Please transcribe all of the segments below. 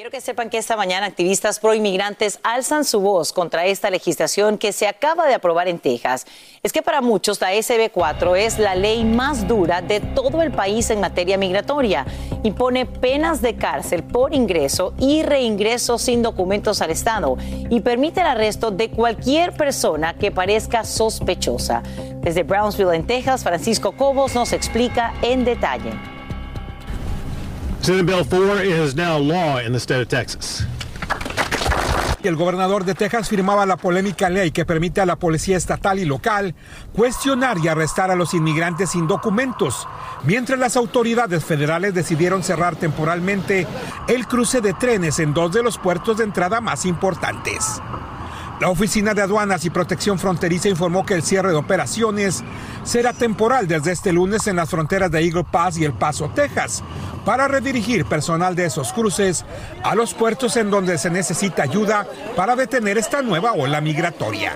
Quiero que sepan que esta mañana activistas pro-inmigrantes alzan su voz contra esta legislación que se acaba de aprobar en Texas. Es que para muchos la SB4 es la ley más dura de todo el país en materia migratoria. Impone penas de cárcel por ingreso y reingreso sin documentos al Estado y permite el arresto de cualquier persona que parezca sospechosa. Desde Brownsville, en Texas, Francisco Cobos nos explica en detalle. Senate Bill 4 is now law in the state of Texas. El gobernador de Texas firmaba la polémica ley que permite a la policía estatal y local cuestionar y arrestar a los inmigrantes sin documentos, mientras las autoridades federales decidieron cerrar temporalmente el cruce de trenes en dos de los puertos de entrada más importantes. La Oficina de Aduanas y Protección Fronteriza informó que el cierre de operaciones será temporal desde este lunes en las fronteras de Eagle Pass y El Paso, Texas, para redirigir personal de esos cruces a los puertos en donde se necesita ayuda para detener esta nueva ola migratoria.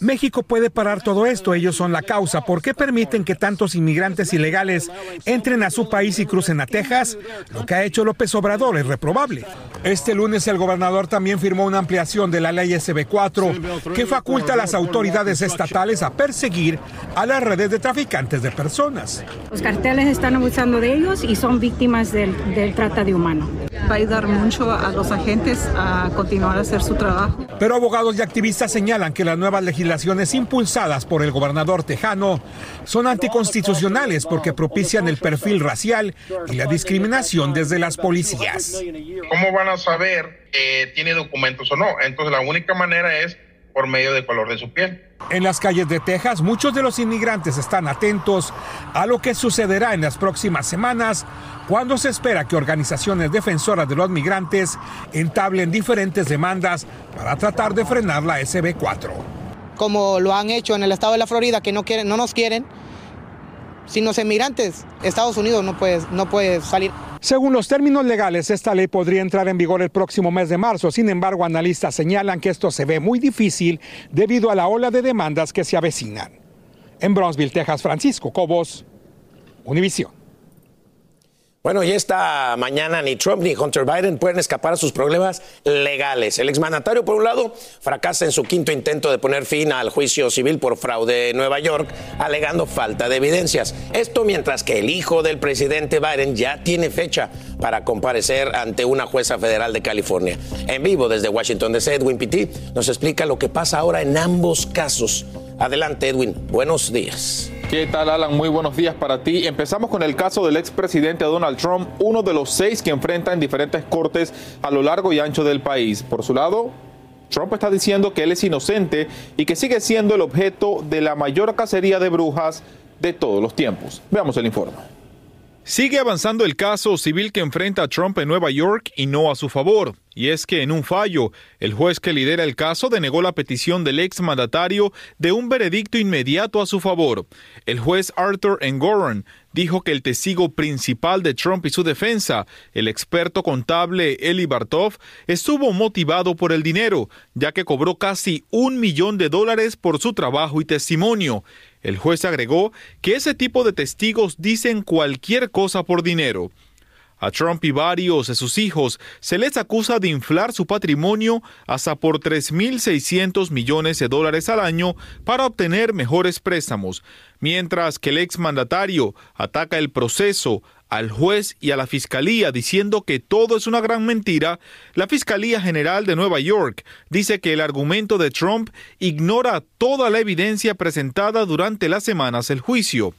México puede parar todo esto, ellos son la causa. ¿Por qué permiten que tantos inmigrantes ilegales entren a su país y crucen a Texas? Lo que ha hecho López Obrador es reprobable. Este lunes el gobernador también firmó una ampliación de la ley SB4 que faculta a las autoridades estatales a perseguir a las redes de traficantes de personas. Los carteles están abusando de ellos y son víctimas del, del trata de humanos. Va a ayudar mucho a los agentes a continuar a hacer su trabajo. Pero abogados y activistas señalan que las nuevas legislaciones impulsadas por el gobernador tejano son anticonstitucionales porque propician el perfil racial y la discriminación desde las policías. ¿Cómo van a saber que tiene documentos o no? Entonces la única manera es por medio del color de su piel. En las calles de Texas, muchos de los inmigrantes están atentos a lo que sucederá en las próximas semanas, cuando se espera que organizaciones defensoras de los migrantes entablen diferentes demandas para tratar de frenar la SB4. Como lo han hecho en el estado de la Florida, que no, quieren, no nos quieren, sin los inmigrantes, Estados Unidos no puede, no salir. Según los términos legales, esta ley podría entrar en vigor el próximo mes de marzo. Sin embargo, analistas señalan que esto se ve muy difícil debido a la ola de demandas que se avecinan. En Brownsville, Texas, Francisco Cobos, Univisión. Bueno, y esta mañana ni Trump ni Hunter Biden pueden escapar a sus problemas legales. El exmandatario, por un lado, fracasa en su quinto intento de poner fin al juicio civil por fraude en Nueva York, alegando falta de evidencias. Esto mientras que el hijo del presidente Biden ya tiene fecha para comparecer ante una jueza federal de California. En vivo desde Washington DC, Edwin Pitti nos explica lo que pasa ahora en ambos casos. Adelante, Edwin. Buenos días. ¿Qué tal, Alan? Muy buenos días para ti. Empezamos con el caso del expresidente Donald Trump, uno de los seis que enfrenta en diferentes cortes a lo largo y ancho del país. Por su lado, Trump está diciendo que él es inocente y que sigue siendo el objeto de la mayor cacería de brujas de todos los tiempos. Veamos el informe. Sigue avanzando el caso civil que enfrenta a Trump en Nueva York y no a su favor. Y es que en un fallo, el juez que lidera el caso denegó la petición del ex mandatario de un veredicto inmediato a su favor. El juez Arthur Engoron dijo que el testigo principal de Trump y su defensa, el experto contable Eli Bartov, estuvo motivado por el dinero, ya que cobró casi un millón de dólares por su trabajo y testimonio. El juez agregó que ese tipo de testigos dicen cualquier cosa por dinero. A Trump y varios de sus hijos se les acusa de inflar su patrimonio hasta por 3.600 millones de dólares al año para obtener mejores préstamos, mientras que el exmandatario ataca el proceso al juez y a la fiscalía diciendo que todo es una gran mentira, la Fiscalía General de Nueva York dice que el argumento de Trump ignora toda la evidencia presentada durante las semanas del juicio.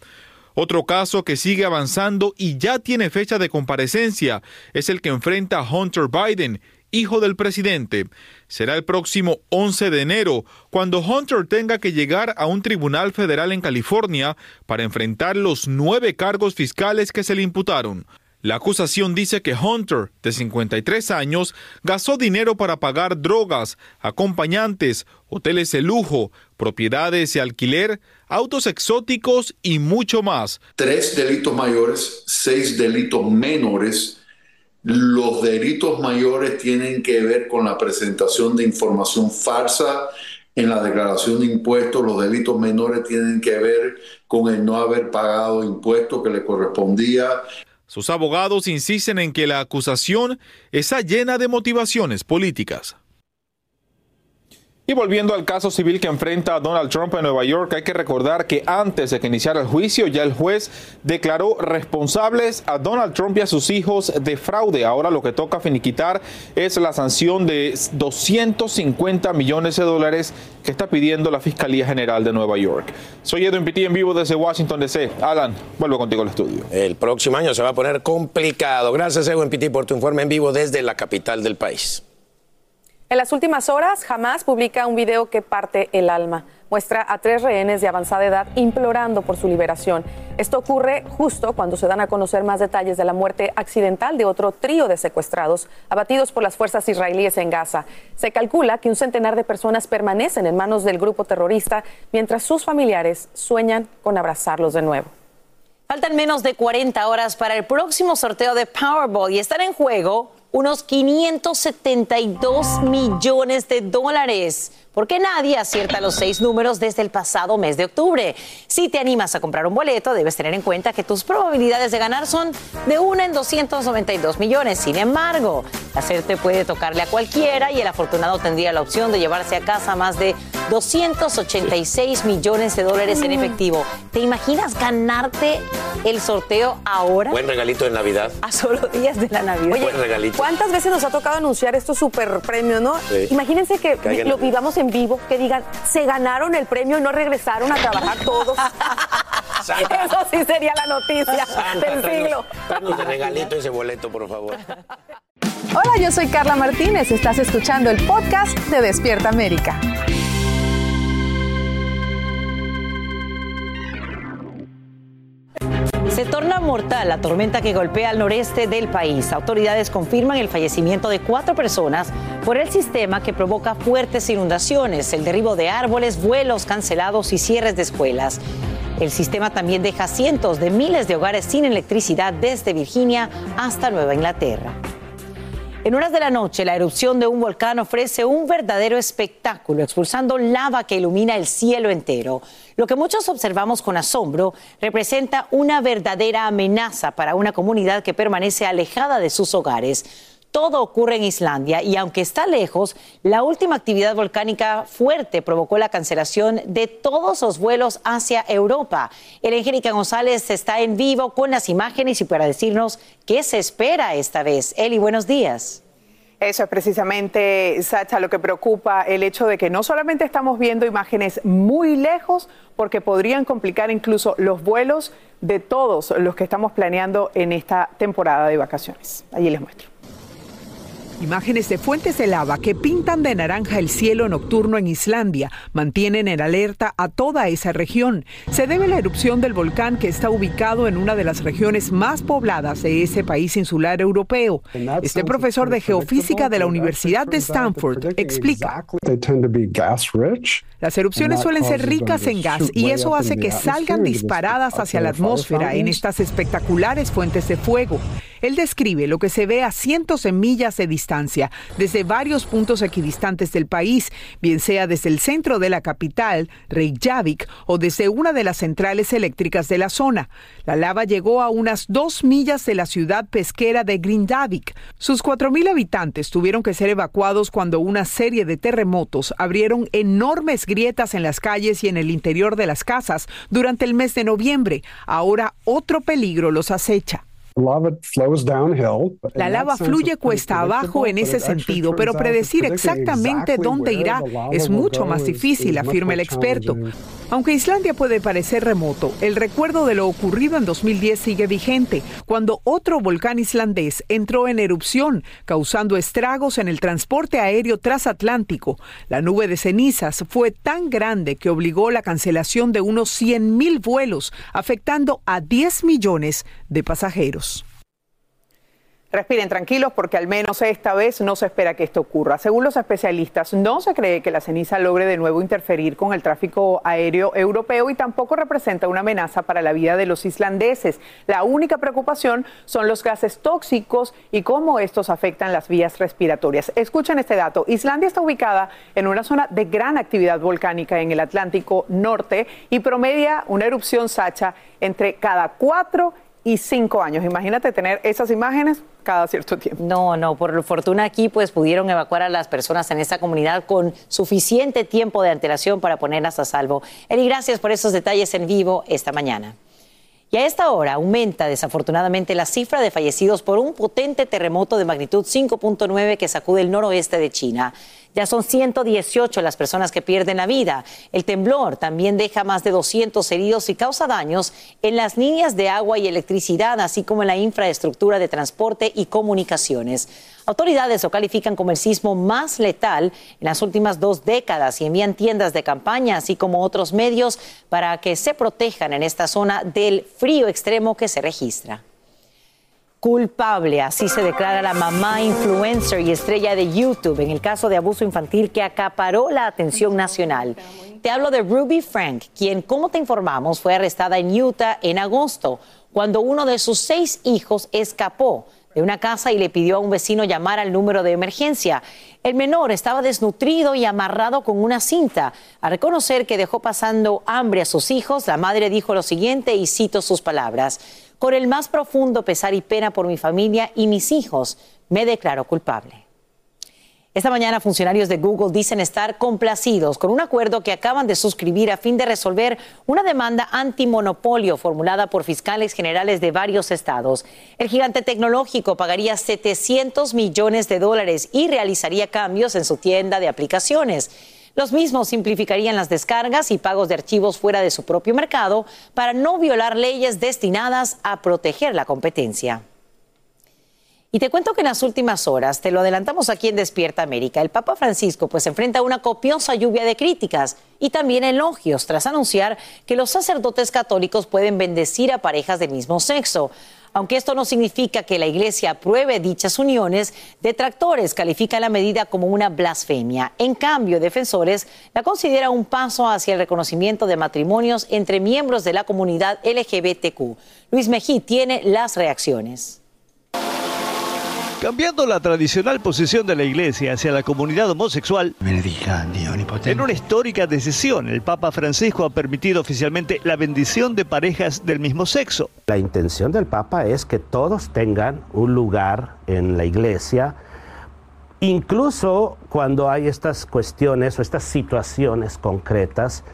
Otro caso que sigue avanzando y ya tiene fecha de comparecencia es el que enfrenta a Hunter Biden, hijo del presidente. Será el próximo 11 de enero, cuando Hunter tenga que llegar a un tribunal federal en California para enfrentar los nueve cargos fiscales que se le imputaron. La acusación dice que Hunter, de 53 años, gastó dinero para pagar drogas, acompañantes, hoteles de lujo, propiedades y alquiler, autos exóticos y mucho más. Tres delitos mayores, seis delitos menores. Los delitos mayores tienen que ver con la presentación de información falsa en la declaración de impuestos. Los delitos menores tienen que ver con el no haber pagado impuestos que le correspondía. Sus abogados insisten en que la acusación está llena de motivaciones políticas. Y volviendo al caso civil que enfrenta a Donald Trump en Nueva York, hay que recordar que antes de que iniciara el juicio, ya el juez declaró responsables a Donald Trump y a sus hijos de fraude. Ahora lo que toca finiquitar es la sanción de 250 millones de dólares que está pidiendo la Fiscalía General de Nueva York. Soy Edwin Pitti en vivo desde Washington DC. Alan, vuelvo contigo al estudio. El próximo año se va a poner complicado. Gracias, Edwin Pitti, por tu informe en vivo desde la capital del país. En las últimas horas, Hamas publica un video que parte el alma. Muestra a tres rehenes de avanzada edad implorando por su liberación. Esto ocurre justo cuando se dan a conocer más detalles de la muerte accidental de otro trío de secuestrados abatidos por las fuerzas israelíes en Gaza. Se calcula que un centenar de personas permanecen en manos del grupo terrorista mientras sus familiares sueñan con abrazarlos de nuevo. Faltan menos de 40 horas para el próximo sorteo de Powerball y están en juego unos 572 millones de dólares porque nadie acierta los seis números desde el pasado mes de octubre. Si te animas a comprar un boleto, debes tener en cuenta que tus probabilidades de ganar son de 1 en 292 millones. Sin embargo, la suerte puede tocarle a cualquiera y el afortunado tendría la opción de llevarse a casa más de 286 millones de dólares en efectivo. ¿Te imaginas ganarte el sorteo ahora? Buen regalito de Navidad. A solo días de la Navidad. Buen regalito. ¿Cuántas veces nos ha tocado anunciar estos super premios, no? Imagínense que lo vivamos en vivo, que digan, se ganaron el premio y no regresaron a trabajar todos. Eso sí sería la noticia del siglo. Danos de regalito ese boleto, por favor. Hola, yo soy Carla Martínez. Estás escuchando el podcast de Despierta América. Se torna mortal la tormenta que golpea al noreste del país. Autoridades confirman el fallecimiento de cuatro personas por el sistema que provoca fuertes inundaciones, el derribo de árboles, vuelos cancelados y cierres de escuelas. El sistema también deja cientos de miles de hogares sin electricidad desde Virginia hasta Nueva Inglaterra. En horas de la noche, la erupción de un volcán ofrece un verdadero espectáculo, expulsando lava que ilumina el cielo entero. Lo que muchos observamos con asombro representa una verdadera amenaza para una comunidad que permanece alejada de sus hogares. Todo ocurre en Islandia y aunque está lejos, la última actividad volcánica fuerte provocó la cancelación de todos los vuelos hacia Europa. El Angélica González está en vivo con las imágenes y para decirnos qué se espera esta vez. Eli, buenos días. Eso es precisamente, Sacha, lo que preocupa, el hecho de que no solamente estamos viendo imágenes muy lejos, porque podrían complicar incluso los vuelos de todos los que estamos planeando en esta temporada de vacaciones. Allí les muestro. Imágenes de fuentes de lava que pintan de naranja el cielo nocturno en Islandia mantienen en alerta a toda esa región. Se debe a la erupción del volcán que está ubicado en una de las regiones más pobladas de ese país insular europeo. Este profesor de geofísica de la Universidad de Stanford explica. Las erupciones suelen ser ricas en gas y eso hace que salgan disparadas hacia la atmósfera en estas espectaculares fuentes de fuego. Él describe lo que se ve a cientos de millas de distancia desde varios puntos equidistantes del país, bien sea desde el centro de la capital, Reykjavik, o desde una de las centrales eléctricas de la zona. La lava llegó a unas dos millas de la ciudad pesquera de Grindavik. Sus 4.000 habitantes tuvieron que ser evacuados cuando una serie de terremotos abrieron enormes grietas en las calles y en el interior de las casas durante el mes de noviembre. Ahora otro peligro los acecha. La lava fluye cuesta abajo en ese sentido, pero predecir exactamente dónde irá es mucho más difícil, afirma el experto. Aunque Islandia puede parecer remoto, el recuerdo de lo ocurrido en 2010 sigue vigente, cuando otro volcán islandés entró en erupción, causando estragos en el transporte aéreo transatlántico. La nube de cenizas fue tan grande que obligó la cancelación de unos 100.000 vuelos, afectando a 10 millones de pasajeros. Respiren tranquilos porque al menos esta vez no se espera que esto ocurra. Según los especialistas, no se cree que la ceniza logre de nuevo interferir con el tráfico aéreo europeo y tampoco representa una amenaza para la vida de los islandeses. La única preocupación son los gases tóxicos y cómo estos afectan las vías respiratorias. Escuchen este dato. Islandia está ubicada en una zona de gran actividad volcánica en el Atlántico Norte y promedia una erupción Sacha entre cada cuatro y cinco años. Imagínate tener esas imágenes cada cierto tiempo. No, no, por fortuna aquí pues pudieron evacuar a las personas en esta comunidad con suficiente tiempo de antelación para ponerlas a salvo. Eli, gracias por esos detalles en vivo esta mañana. Y a esta hora aumenta desafortunadamente la cifra de fallecidos por un potente terremoto de magnitud 5.9 que sacude el noroeste de China. Ya son 118 las personas que pierden la vida. El temblor también deja más de 200 heridos y causa daños en las líneas de agua y electricidad, así como en la infraestructura de transporte y comunicaciones. Autoridades lo califican como el sismo más letal en las últimas dos décadas y envían tiendas de campaña, así como otros medios, para que se protejan en esta zona del frío extremo que se registra culpable. Así se declara la mamá influencer y estrella de YouTube en el caso de abuso infantil que acaparó la atención nacional. Te hablo de Ruby Frank, quien, como te informamos, fue arrestada en Utah en agosto, cuando uno de sus seis hijos escapó de una casa y le pidió a un vecino llamar al número de emergencia. El menor estaba desnutrido y amarrado con una cinta. A reconocer que dejó pasando hambre a sus hijos, la madre dijo lo siguiente y cito sus palabras. Con el más profundo pesar y pena por mi familia y mis hijos, me declaro culpable. Esta mañana funcionarios de Google dicen estar complacidos con un acuerdo que acaban de suscribir a fin de resolver una demanda antimonopolio formulada por fiscales generales de varios estados. El gigante tecnológico pagaría 700 millones de dólares y realizaría cambios en su tienda de aplicaciones. Los mismos simplificarían las descargas y pagos de archivos fuera de su propio mercado para no violar leyes destinadas a proteger la competencia. Y te cuento que en las últimas horas, te lo adelantamos aquí en Despierta América, el Papa Francisco pues enfrenta una copiosa lluvia de críticas y también elogios tras anunciar que los sacerdotes católicos pueden bendecir a parejas del mismo sexo. Aunque esto no significa que la Iglesia apruebe dichas uniones, detractores califican la medida como una blasfemia. En cambio, defensores la consideran un paso hacia el reconocimiento de matrimonios entre miembros de la comunidad LGBTQ. Luis Mejí tiene las reacciones. Cambiando la tradicional posición de la Iglesia hacia la comunidad homosexual, en una histórica decisión, el Papa Francisco ha permitido oficialmente la bendición de parejas del mismo sexo. La intención del Papa es que todos tengan un lugar en la Iglesia, incluso cuando hay estas cuestiones o estas situaciones concretas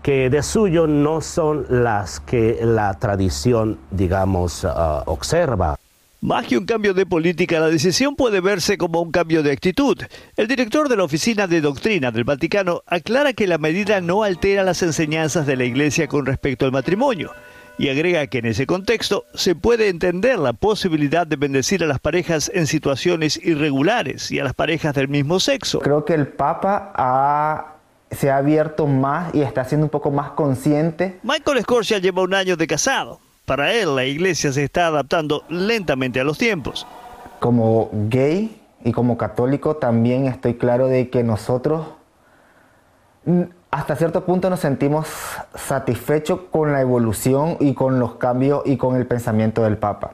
que de suyo no son las que la tradición, digamos, ah, observa. Más que un cambio de política, la decisión puede verse como un cambio de actitud. El director de la Oficina de Doctrina del Vaticano aclara que la medida no altera las enseñanzas de la Iglesia con respecto al matrimonio y agrega que en ese contexto se puede entender la posibilidad de bendecir a las parejas en situaciones irregulares y a las parejas del mismo sexo. Creo que el Papa se ha abierto más y está siendo un poco más consciente. Michael Scorsia lleva un año de casado para él, la iglesia se está adaptando lentamente a los tiempos. Como gay y como católico también estoy claro de que nosotros mm, hasta cierto punto nos sentimos satisfechos con la evolución y con los cambios y con el pensamiento del Papa.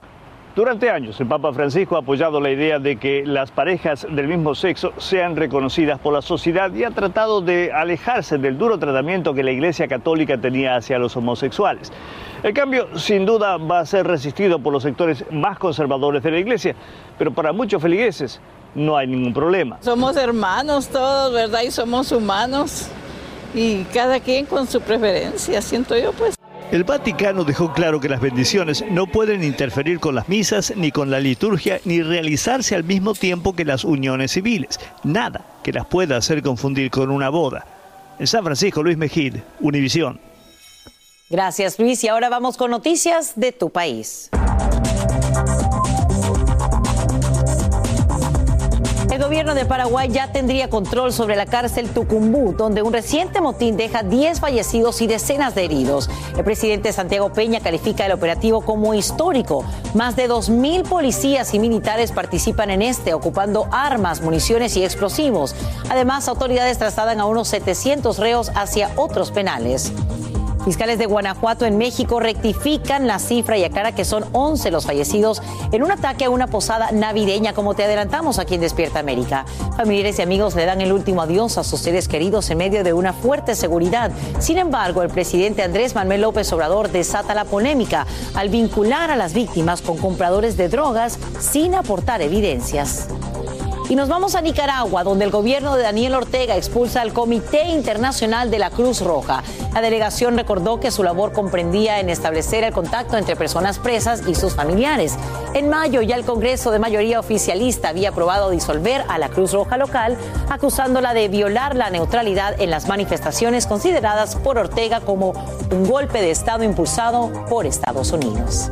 Durante años, el Papa Francisco ha apoyado la idea de que las parejas del mismo sexo sean reconocidas por la sociedad y ha tratado de alejarse del duro tratamiento que la Iglesia Católica tenía hacia los homosexuales. El cambio, sin duda, va a ser resistido por los sectores más conservadores de la Iglesia, pero para muchos feligreses no hay ningún problema. Somos hermanos todos, ¿verdad? Y somos humanos y cada quien con su preferencia, siento yo, pues. El Vaticano dejó claro que las bendiciones no pueden interferir con las misas, ni con la liturgia, ni realizarse al mismo tiempo que las uniones civiles. Nada que las pueda hacer confundir con una boda. En San Francisco, Luis Mejid, Univisión. Gracias, Luis. Y ahora vamos con noticias de tu país. gobierno de Paraguay ya tendría control sobre la cárcel Tucumbú, donde un reciente motín deja 10 fallecidos y decenas de heridos. El presidente Santiago Peña califica el operativo como histórico. Más de 2.000 policías y militares participan en este, ocupando armas, municiones y explosivos. Además, autoridades trasladan a unos 700 reos hacia otros penales. Fiscales de Guanajuato en México rectifican la cifra y aclara que son 11 los fallecidos en un ataque a una posada navideña, como te adelantamos aquí en Despierta América. Familiares y amigos le dan el último adiós a sus seres queridos en medio de una fuerte seguridad. Sin embargo, el presidente Andrés Manuel López Obrador desata la polémica al vincular a las víctimas con compradores de drogas sin aportar evidencias. Y nos vamos a Nicaragua, donde el gobierno de Daniel Ortega expulsa al Comité Internacional de la Cruz Roja. La delegación recordó que su labor comprendía en establecer el contacto entre personas presas y sus familiares. En mayo ya el Congreso de mayoría oficialista había aprobado disolver a la Cruz Roja local, acusándola de violar la neutralidad en las manifestaciones consideradas por Ortega como un golpe de Estado impulsado por Estados Unidos.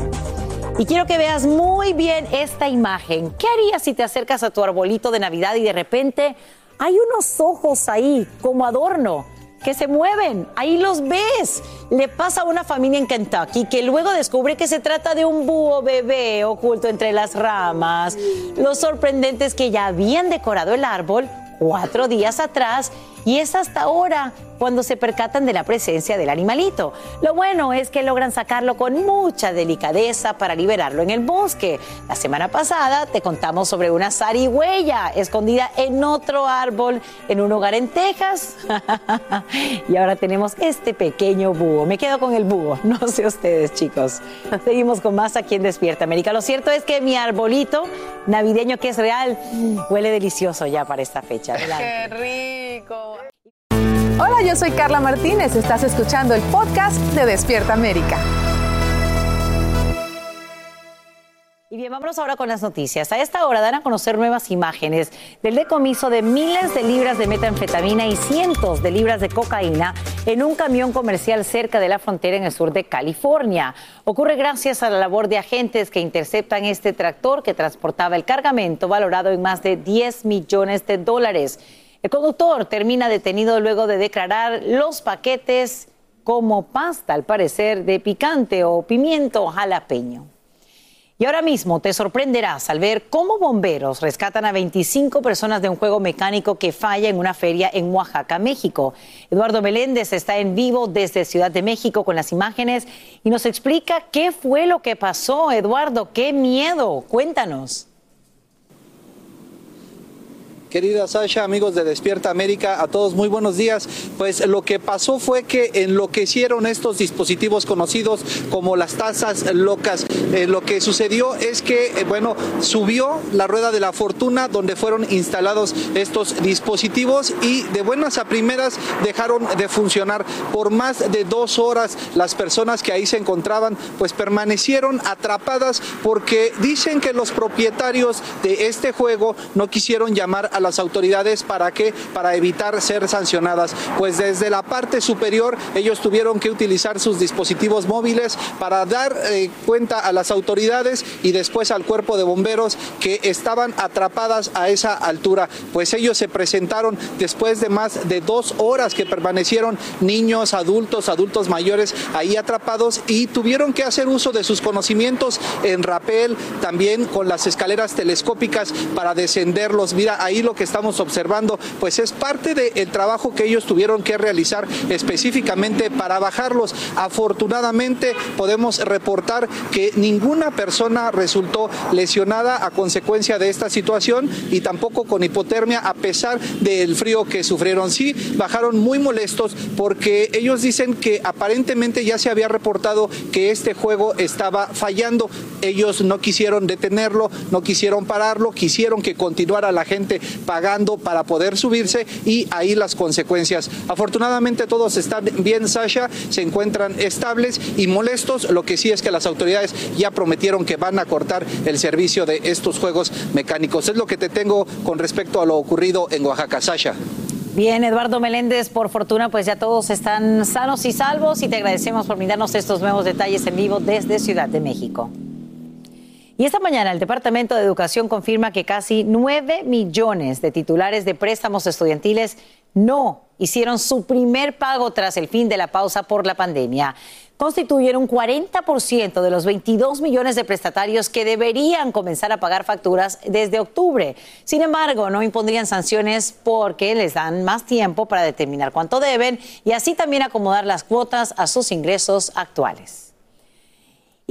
Y quiero que veas muy bien esta imagen. ¿Qué harías si te acercas a tu arbolito de Navidad y de repente hay unos ojos ahí como adorno? que se mueven, ahí los ves. Le pasa a una familia en Kentucky que luego descubre que se trata de un búho bebé oculto entre las ramas. Lo sorprendente es que ya habían decorado el árbol cuatro días atrás y es hasta ahora cuando se percatan de la presencia del animalito. Lo bueno es que logran sacarlo con mucha delicadeza para liberarlo en el bosque. La semana pasada te contamos sobre una zarigüeya escondida en otro árbol en un hogar en Texas. y ahora tenemos este pequeño búho. Me quedo con el búho, no sé ustedes chicos. Seguimos con más aquí en Despierta América. Lo cierto es que mi arbolito navideño que es real huele delicioso ya para esta fecha. ¡Qué rico! Hola, yo soy Carla Martínez. Estás escuchando el podcast de Despierta América. Y bien, vámonos ahora con las noticias. A esta hora dan a conocer nuevas imágenes del decomiso de miles de libras de metanfetamina y cientos de libras de cocaína en un camión comercial cerca de la frontera en el sur de California. Ocurre gracias a la labor de agentes que interceptan este tractor que transportaba el cargamento valorado en más de 10 millones de dólares. El conductor termina detenido luego de declarar los paquetes como pasta, al parecer, de picante o pimiento jalapeño. Y ahora mismo te sorprenderás al ver cómo bomberos rescatan a 25 personas de un juego mecánico que falla en una feria en Oaxaca, México. Eduardo Meléndez está en vivo desde Ciudad de México con las imágenes y nos explica qué fue lo que pasó. Eduardo, qué miedo. Cuéntanos. Querida Sasha, amigos de Despierta América, a todos muy buenos días. Pues lo que pasó fue que enloquecieron estos dispositivos conocidos como las tazas locas. Eh, lo que sucedió es que, eh, bueno, subió la rueda de la fortuna donde fueron instalados estos dispositivos y de buenas a primeras dejaron de funcionar por más de dos horas. Las personas que ahí se encontraban, pues permanecieron atrapadas porque dicen que los propietarios de este juego no quisieron llamar a a las autoridades para que para evitar ser sancionadas. Pues desde la parte superior ellos tuvieron que utilizar sus dispositivos móviles para dar eh, cuenta a las autoridades y después al cuerpo de bomberos que estaban atrapadas a esa altura. Pues ellos se presentaron después de más de dos horas que permanecieron niños, adultos, adultos mayores ahí atrapados y tuvieron que hacer uso de sus conocimientos en rapel, también con las escaleras telescópicas para descenderlos. Mira, ahí lo que estamos observando, pues es parte del trabajo que ellos tuvieron que realizar específicamente para bajarlos. Afortunadamente podemos reportar que ninguna persona resultó lesionada a consecuencia de esta situación y tampoco con hipotermia a pesar del frío que sufrieron. Sí, bajaron muy molestos porque ellos dicen que aparentemente ya se había reportado que este juego estaba fallando. Ellos no quisieron detenerlo, no quisieron pararlo, quisieron que continuara la gente pagando para poder subirse y ahí las consecuencias. Afortunadamente todos están bien, Sasha, se encuentran estables y molestos. Lo que sí es que las autoridades ya prometieron que van a cortar el servicio de estos juegos mecánicos. Es lo que te tengo con respecto a lo ocurrido en Oaxaca, Sasha. Bien, Eduardo Meléndez, por fortuna, pues ya todos están sanos y salvos y te agradecemos por brindarnos estos nuevos detalles en vivo desde Ciudad de México. Y esta mañana el Departamento de Educación confirma que casi 9 millones de titulares de préstamos estudiantiles no hicieron su primer pago tras el fin de la pausa por la pandemia. Constituyen un 40% de los 22 millones de prestatarios que deberían comenzar a pagar facturas desde octubre. Sin embargo, no impondrían sanciones porque les dan más tiempo para determinar cuánto deben y así también acomodar las cuotas a sus ingresos actuales.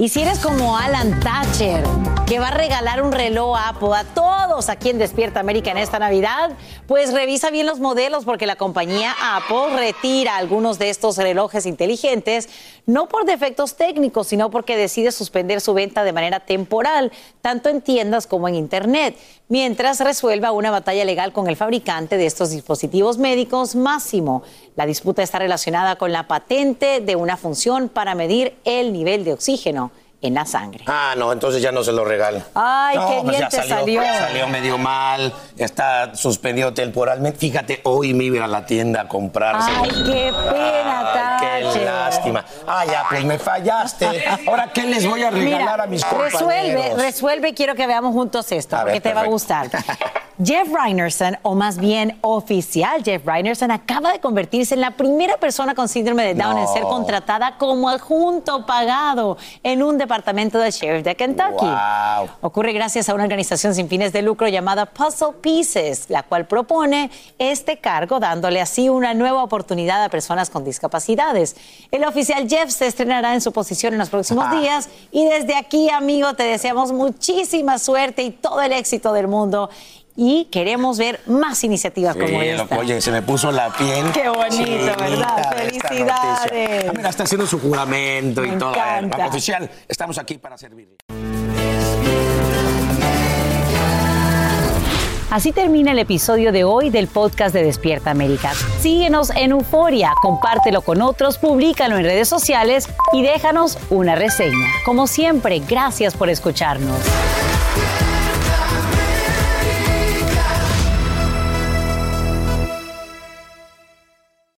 Y si eres como Alan Thatcher, que va a regalar un reloj Apple a todos aquí en Despierta América en esta Navidad, pues revisa bien los modelos porque la compañía Apple retira algunos de estos relojes inteligentes, no por defectos técnicos, sino porque decide suspender su venta de manera temporal, tanto en tiendas como en Internet, mientras resuelva una batalla legal con el fabricante de estos dispositivos médicos, Máximo. La disputa está relacionada con la patente de una función para medir el nivel de oxígeno en la sangre. Ah, no, entonces ya no se lo regala. Ay, qué pues bien ya te salió, salió. Salió medio mal, está suspendido temporalmente. Fíjate, hoy me iba a la tienda a comprarse. Ay, qué pena, Ay, qué Tache. lástima. Ah, ya, pues me fallaste. Ahora, ¿qué les voy a regalar Mira, a mis compañeros? Resuelve, resuelve, quiero que veamos juntos esto, A porque ver, te va a gustar. Jeff Reinerson, o más bien oficial Jeff Reinerson, acaba de convertirse en la primera persona con síndrome de Down en ser contratada como adjunto pagado en un departamento del sheriff de Kentucky. Wow. Ocurre gracias a una organización sin fines de lucro llamada Puzzle Pieces, la cual propone este cargo dándole así una nueva oportunidad a personas con discapacidades. El oficial Jeff se estrenará en su posición en los próximos Ah. días y desde aquí, amigo, te deseamos muchísima suerte y todo el éxito del mundo y queremos ver más iniciativas Sí, como lo- esta. oye, se me puso la piel. Qué bonito, chinita ¿verdad? Felicidades. Ah, mira, está haciendo su juramento Me y todo. Ver. Oficial, estamos aquí para servirle. Así termina el episodio de hoy del podcast de Despierta América. Síguenos en Euforia, compártelo con otros, públicalo en redes sociales y déjanos una reseña. Como siempre, gracias por escucharnos.